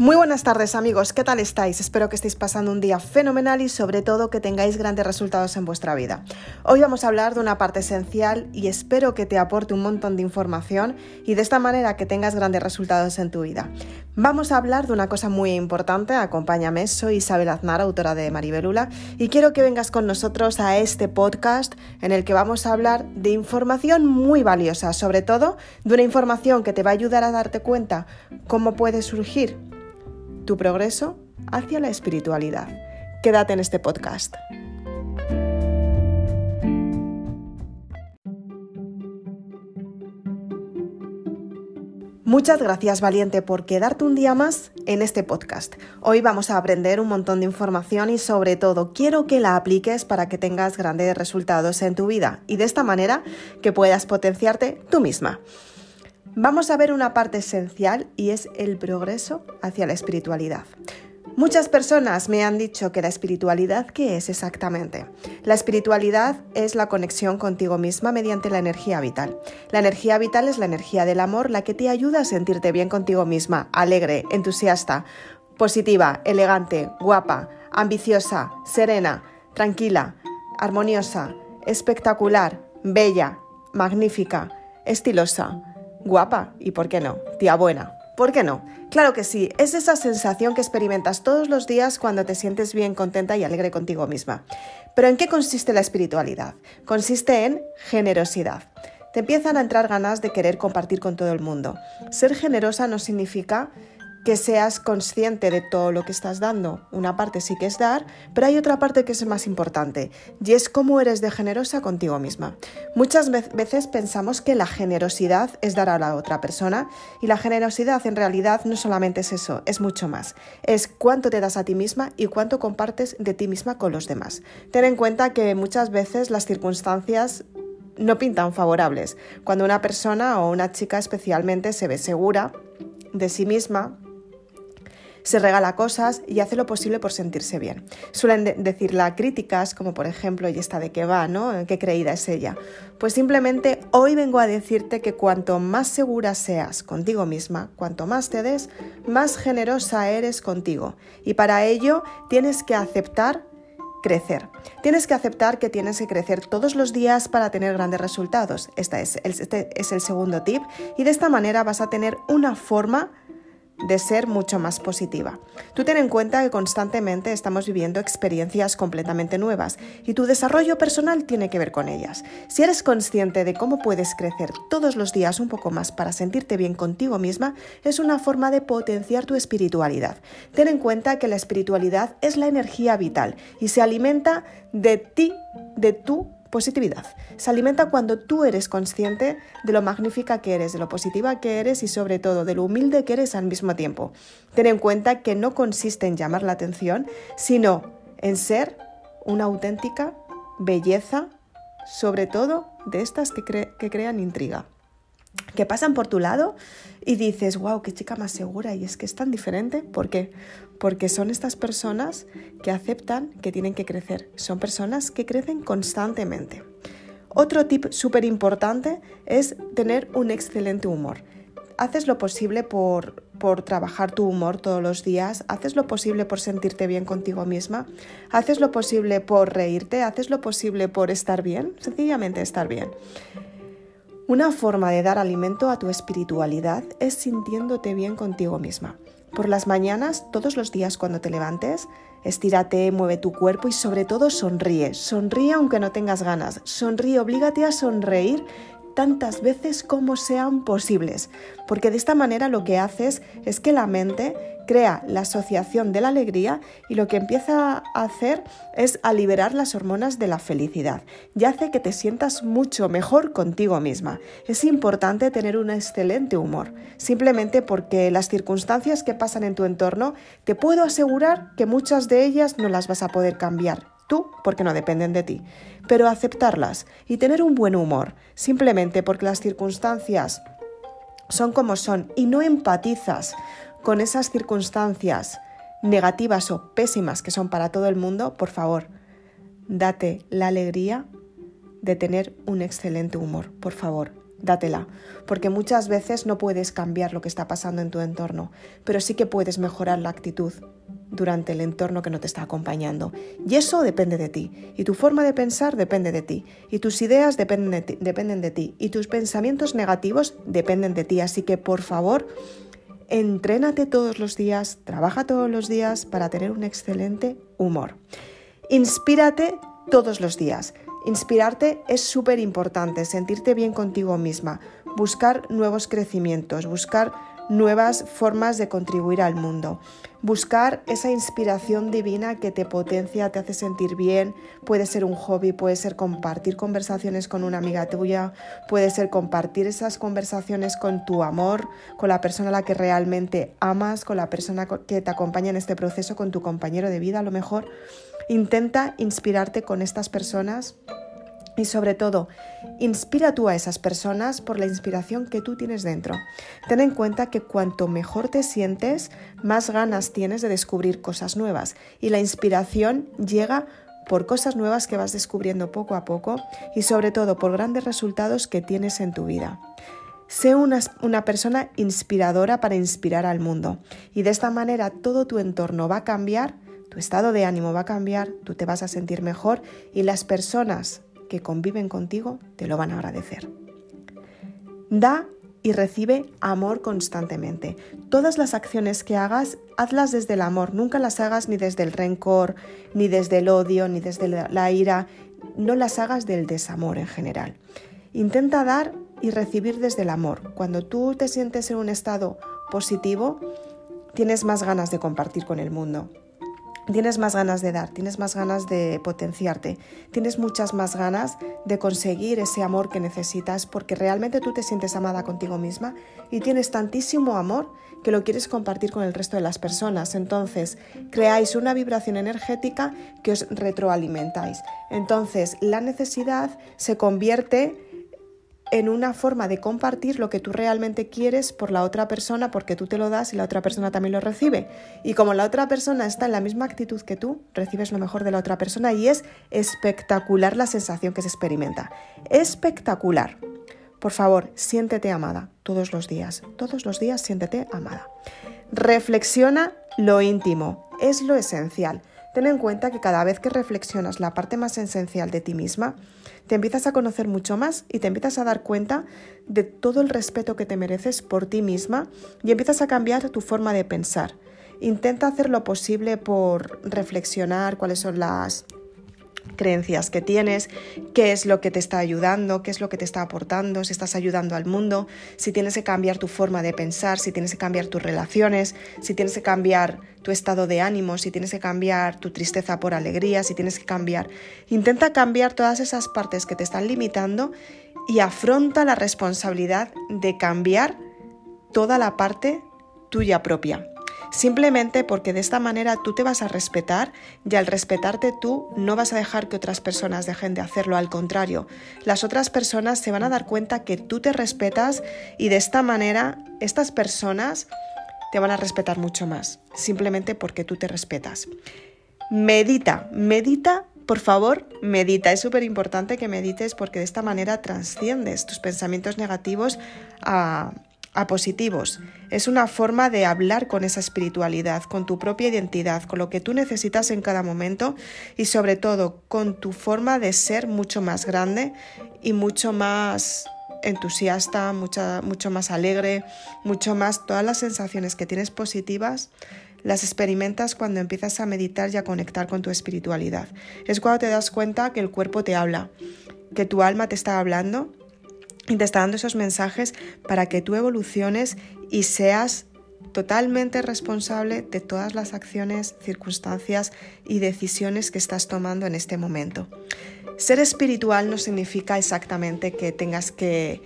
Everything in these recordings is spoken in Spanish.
Muy buenas tardes amigos, ¿qué tal estáis? Espero que estéis pasando un día fenomenal y sobre todo que tengáis grandes resultados en vuestra vida. Hoy vamos a hablar de una parte esencial y espero que te aporte un montón de información y de esta manera que tengas grandes resultados en tu vida. Vamos a hablar de una cosa muy importante, acompáñame, soy Isabel Aznar, autora de Maribelula, y quiero que vengas con nosotros a este podcast en el que vamos a hablar de información muy valiosa, sobre todo de una información que te va a ayudar a darte cuenta cómo puede surgir tu progreso hacia la espiritualidad. Quédate en este podcast. Muchas gracias valiente por quedarte un día más en este podcast. Hoy vamos a aprender un montón de información y sobre todo quiero que la apliques para que tengas grandes resultados en tu vida y de esta manera que puedas potenciarte tú misma. Vamos a ver una parte esencial y es el progreso hacia la espiritualidad. Muchas personas me han dicho que la espiritualidad, ¿qué es exactamente? La espiritualidad es la conexión contigo misma mediante la energía vital. La energía vital es la energía del amor, la que te ayuda a sentirte bien contigo misma, alegre, entusiasta, positiva, elegante, guapa, ambiciosa, serena, tranquila, armoniosa, espectacular, bella, magnífica, estilosa guapa y, ¿por qué no? Tía buena. ¿Por qué no? Claro que sí, es esa sensación que experimentas todos los días cuando te sientes bien, contenta y alegre contigo misma. Pero ¿en qué consiste la espiritualidad? Consiste en generosidad. Te empiezan a entrar ganas de querer compartir con todo el mundo. Ser generosa no significa que seas consciente de todo lo que estás dando. Una parte sí que es dar, pero hay otra parte que es más importante y es cómo eres de generosa contigo misma. Muchas veces pensamos que la generosidad es dar a la otra persona y la generosidad en realidad no solamente es eso, es mucho más. Es cuánto te das a ti misma y cuánto compartes de ti misma con los demás. Ten en cuenta que muchas veces las circunstancias no pintan favorables. Cuando una persona o una chica especialmente se ve segura de sí misma, se regala cosas y hace lo posible por sentirse bien. Suelen decirla críticas, como por ejemplo, y esta de qué va, ¿no? ¿Qué creída es ella? Pues simplemente hoy vengo a decirte que cuanto más segura seas contigo misma, cuanto más te des, más generosa eres contigo. Y para ello tienes que aceptar crecer. Tienes que aceptar que tienes que crecer todos los días para tener grandes resultados. Este es, este es el segundo tip y de esta manera vas a tener una forma de ser mucho más positiva. Tú ten en cuenta que constantemente estamos viviendo experiencias completamente nuevas y tu desarrollo personal tiene que ver con ellas. Si eres consciente de cómo puedes crecer todos los días un poco más para sentirte bien contigo misma, es una forma de potenciar tu espiritualidad. Ten en cuenta que la espiritualidad es la energía vital y se alimenta de ti, de tu Positividad. Se alimenta cuando tú eres consciente de lo magnífica que eres, de lo positiva que eres y sobre todo de lo humilde que eres al mismo tiempo. Ten en cuenta que no consiste en llamar la atención, sino en ser una auténtica belleza, sobre todo de estas que, crean intriga que pasan por tu lado y dices, wow, qué chica más segura y es que es tan diferente. ¿Por qué? Porque son estas personas que aceptan que tienen que crecer, son personas que crecen constantemente. Otro tip súper importante es tener un excelente humor. Haces lo posible por, por trabajar tu humor todos los días, haces lo posible por sentirte bien contigo misma, haces lo posible por reírte, haces lo posible por estar bien, sencillamente estar bien. Una forma de dar alimento a tu espiritualidad es sintiéndote bien contigo misma. Por las mañanas, todos los días cuando te levantes, estírate, mueve tu cuerpo y sobre todo sonríe. Sonríe aunque no tengas ganas. Sonríe, oblígate a sonreír tantas veces como sean posibles, porque de esta manera lo que haces es que la mente crea la asociación de la alegría y lo que empieza a hacer es a liberar las hormonas de la felicidad y hace que te sientas mucho mejor contigo misma. Es importante tener un excelente humor, simplemente porque las circunstancias que pasan en tu entorno te puedo asegurar que muchas de ellas no las vas a poder cambiar tú porque no dependen de ti, pero aceptarlas y tener un buen humor, simplemente porque las circunstancias son como son y no empatizas con esas circunstancias negativas o pésimas que son para todo el mundo, por favor, date la alegría de tener un excelente humor, por favor, dátela, porque muchas veces no puedes cambiar lo que está pasando en tu entorno, pero sí que puedes mejorar la actitud durante el entorno que no te está acompañando. Y eso depende de ti. Y tu forma de pensar depende de ti. Y tus ideas dependen de ti. Dependen de ti. Y tus pensamientos negativos dependen de ti. Así que por favor, entrénate todos los días, trabaja todos los días para tener un excelente humor. Inspírate todos los días. Inspirarte es súper importante, sentirte bien contigo misma, buscar nuevos crecimientos, buscar nuevas formas de contribuir al mundo. Buscar esa inspiración divina que te potencia, te hace sentir bien. Puede ser un hobby, puede ser compartir conversaciones con una amiga tuya, puede ser compartir esas conversaciones con tu amor, con la persona a la que realmente amas, con la persona que te acompaña en este proceso, con tu compañero de vida a lo mejor. Intenta inspirarte con estas personas y sobre todo, inspira tú a esas personas por la inspiración que tú tienes dentro. Ten en cuenta que cuanto mejor te sientes, más ganas tienes de descubrir cosas nuevas. Y la inspiración llega por cosas nuevas que vas descubriendo poco a poco y sobre todo por grandes resultados que tienes en tu vida. Sé una, una, persona inspiradora para inspirar al mundo y de esta manera todo tu entorno va a cambiar tu estado de ánimo va a cambiar, tú te vas a sentir mejor y las personas que conviven contigo te lo van a agradecer. Da y recibe amor constantemente. Todas las acciones que hagas, hazlas desde el amor, nunca las hagas ni desde el rencor, ni desde el odio, ni desde la ira, no las hagas del desamor en general. Intenta dar y recibir desde el amor. Cuando tú te sientes en un estado positivo, tienes más ganas de compartir con el mundo tienes más ganas de dar, tienes más ganas de potenciarte, tienes muchas más ganas de conseguir ese amor que necesitas porque realmente tú te sientes amada contigo misma y tienes tantísimo amor que lo quieres compartir con el resto de las personas. Entonces, creáis una vibración energética que os retroalimentáis. Entonces, la necesidad se convierte en una forma de compartir lo que tú realmente quieres por la otra persona porque tú te lo das y la otra persona también lo recibe. Y como la otra persona está en la misma actitud que tú, recibes lo mejor de la otra persona y es espectacular la sensación que se experimenta. Espectacular. Por favor, siéntete amada todos los días. Todos los días siéntete amada. Reflexiona lo íntimo. Es lo esencial. Ten en cuenta que cada vez que reflexionas la parte más esencial de ti misma, te empiezas a conocer mucho más y te empiezas a dar cuenta de todo el respeto que te mereces por ti misma y empiezas a cambiar tu forma de pensar. Intenta hacer lo posible por reflexionar cuáles son las creencias que tienes, qué es lo que te está ayudando, qué es lo que te está aportando, si estás ayudando al mundo, si tienes que cambiar tu forma de pensar, si tienes que cambiar tus relaciones, si tienes que cambiar tu estado de ánimo, si tienes que cambiar tu tristeza por alegría, si tienes que cambiar. Intenta cambiar todas esas partes que te están limitando y afronta la responsabilidad de cambiar toda la parte tuya propia simplemente porque de esta manera tú te vas a respetar y al respetarte tú no vas a dejar que otras personas dejen de hacerlo, al contrario, las otras personas se van a dar cuenta que tú te respetas y de esta manera estas personas te van a respetar mucho más, simplemente porque tú te respetas. Medita, medita por favor, medita. Es súper importante que medites porque de esta manera trasciendes tus pensamientos negativos a, a positivos. Es una forma de hablar con esa espiritualidad, con tu propia identidad, con lo que tú necesitas en cada momento y sobre todo con tu forma de ser mucho más grande y mucho más entusiasta, mucho más alegre, mucho más todas las sensaciones que tienes positivas las experimentas cuando empiezas a meditar y a conectar con tu espiritualidad. Es cuando te das cuenta que el cuerpo te habla, que tu alma te está hablando y te está dando esos mensajes para que tú evoluciones y seas totalmente responsable de todas las acciones, circunstancias y decisiones que estás tomando en este momento. Ser espiritual no significa exactamente que tengas que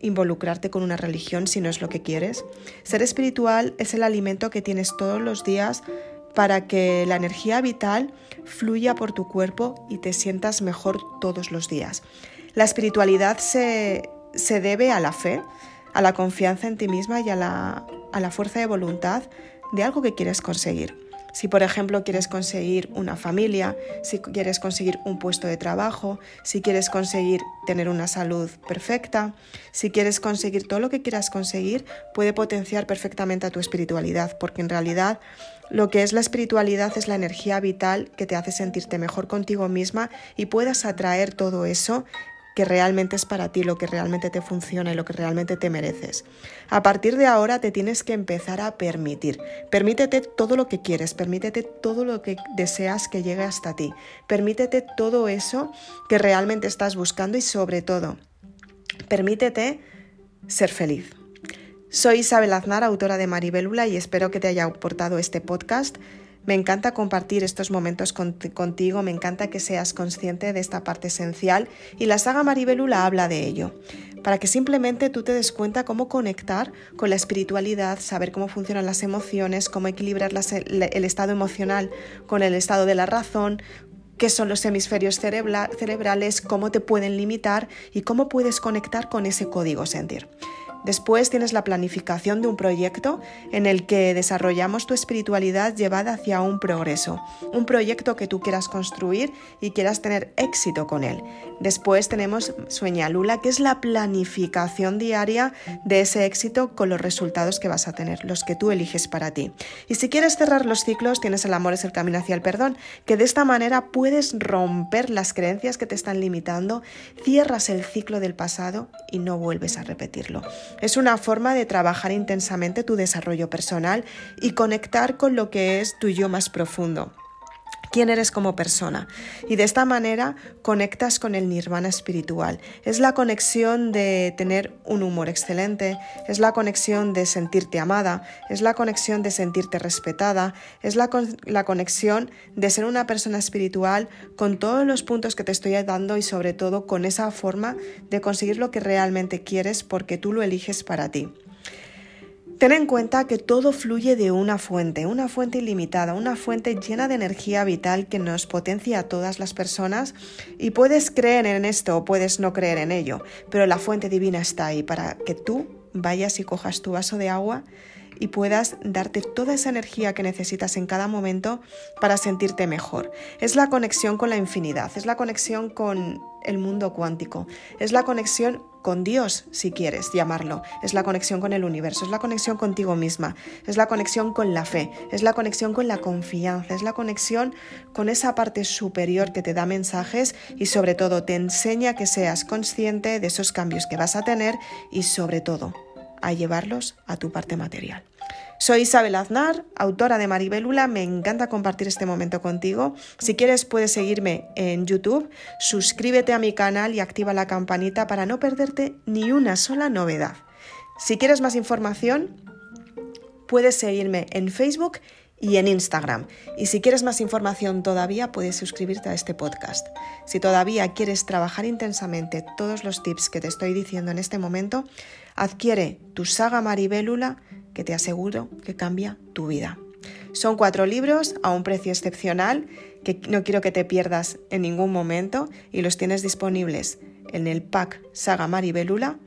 involucrarte con una religión si no es lo que quieres. Ser espiritual es el alimento que tienes todos los días para que la energía vital fluya por tu cuerpo y te sientas mejor todos los días. La espiritualidad se, debe a la fe, a la confianza en ti misma y a la, a la fuerza de voluntad de algo que quieres conseguir. Si por ejemplo quieres conseguir una familia, si quieres conseguir un puesto de trabajo, si quieres conseguir tener una salud perfecta, si quieres conseguir todo lo que quieras conseguir, puede potenciar perfectamente a tu espiritualidad, porque en realidad lo que es la espiritualidad es la energía vital que te hace sentirte mejor contigo misma y puedas atraer todo eso que realmente es para ti, lo que realmente te funciona y lo que realmente te mereces. A partir de ahora te tienes que empezar a permitir. Permítete todo lo que quieres, permítete todo lo que deseas que llegue hasta ti. Permítete todo eso que realmente estás buscando y sobre todo, permítete ser feliz. Soy Isabel Aznar, autora de Maribelula y espero que te haya aportado este podcast. Me encanta compartir estos momentos contigo, me encanta que seas consciente de esta parte esencial y la saga Maribelula habla de ello, para que simplemente tú te des cuenta cómo conectar con la espiritualidad, saber cómo funcionan las emociones, cómo equilibrar el estado emocional con el estado de la razón, qué son los hemisferios cerebrales, cómo te pueden limitar y cómo puedes conectar con ese código sentir. Después tienes la planificación de un proyecto en el que desarrollamos tu espiritualidad llevada hacia un progreso, un proyecto que tú quieras construir y quieras tener éxito con él. Después tenemos Sueña Lula, que es la planificación diaria de ese éxito con los resultados que vas a tener, los que tú eliges para ti. Y si quieres cerrar los ciclos, tienes el amor es el camino hacia el perdón, que de esta manera puedes romper las creencias que te están limitando, cierras el ciclo del pasado y no vuelves a repetirlo. Es una forma de trabajar intensamente tu desarrollo personal y conectar con lo que es tu yo más profundo quién eres como persona. Y de esta manera conectas con el nirvana espiritual. Es la conexión de tener un humor excelente, es la conexión de sentirte amada, es la conexión de sentirte respetada, es la, conexión de ser una persona espiritual con todos los puntos que te estoy dando y sobre todo con esa forma de conseguir lo que realmente quieres porque tú lo eliges para ti. Ten en cuenta que todo fluye de una fuente, una fuente ilimitada, una fuente llena de energía vital que nos potencia a todas las personas y puedes creer en esto o puedes no creer en ello, pero la fuente divina está ahí para que tú vayas y cojas tu vaso de agua y puedas darte toda esa energía que necesitas en cada momento para sentirte mejor. Es la conexión con la infinidad, es la conexión con el mundo cuántico, es la conexión con Dios, si quieres llamarlo, es la conexión con el universo, es la conexión contigo misma, es la conexión con la fe, es la conexión con la confianza, es la conexión con esa parte superior que te da mensajes y sobre todo te enseña que seas consciente de esos cambios que vas a tener y sobre todo a llevarlos a tu parte material. Soy Isabel Aznar, autora de Maribelula. Me encanta compartir este momento contigo. Si quieres, puedes seguirme en YouTube. Suscríbete a mi canal y activa la campanita para no perderte ni una sola novedad. Si quieres más información, puedes seguirme en Facebook y en Instagram. Y si quieres más información todavía, puedes suscribirte a este podcast. Si todavía quieres trabajar intensamente todos los tips que te estoy diciendo en este momento, adquiere tu saga Maribélula que te aseguro que cambia tu vida. Son cuatro libros a un precio excepcional que no quiero que te pierdas en ningún momento y los tienes disponibles en el pack Saga Maribelula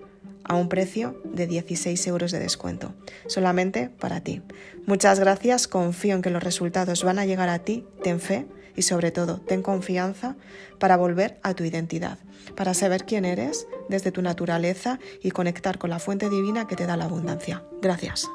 a un precio de 16 euros de descuento, solamente para ti. Muchas gracias, confío en que los resultados van a llegar a ti, ten fe y sobre todo ten confianza para volver a tu identidad, para saber quién eres desde tu naturaleza y conectar con la fuente divina que te da la abundancia. Gracias.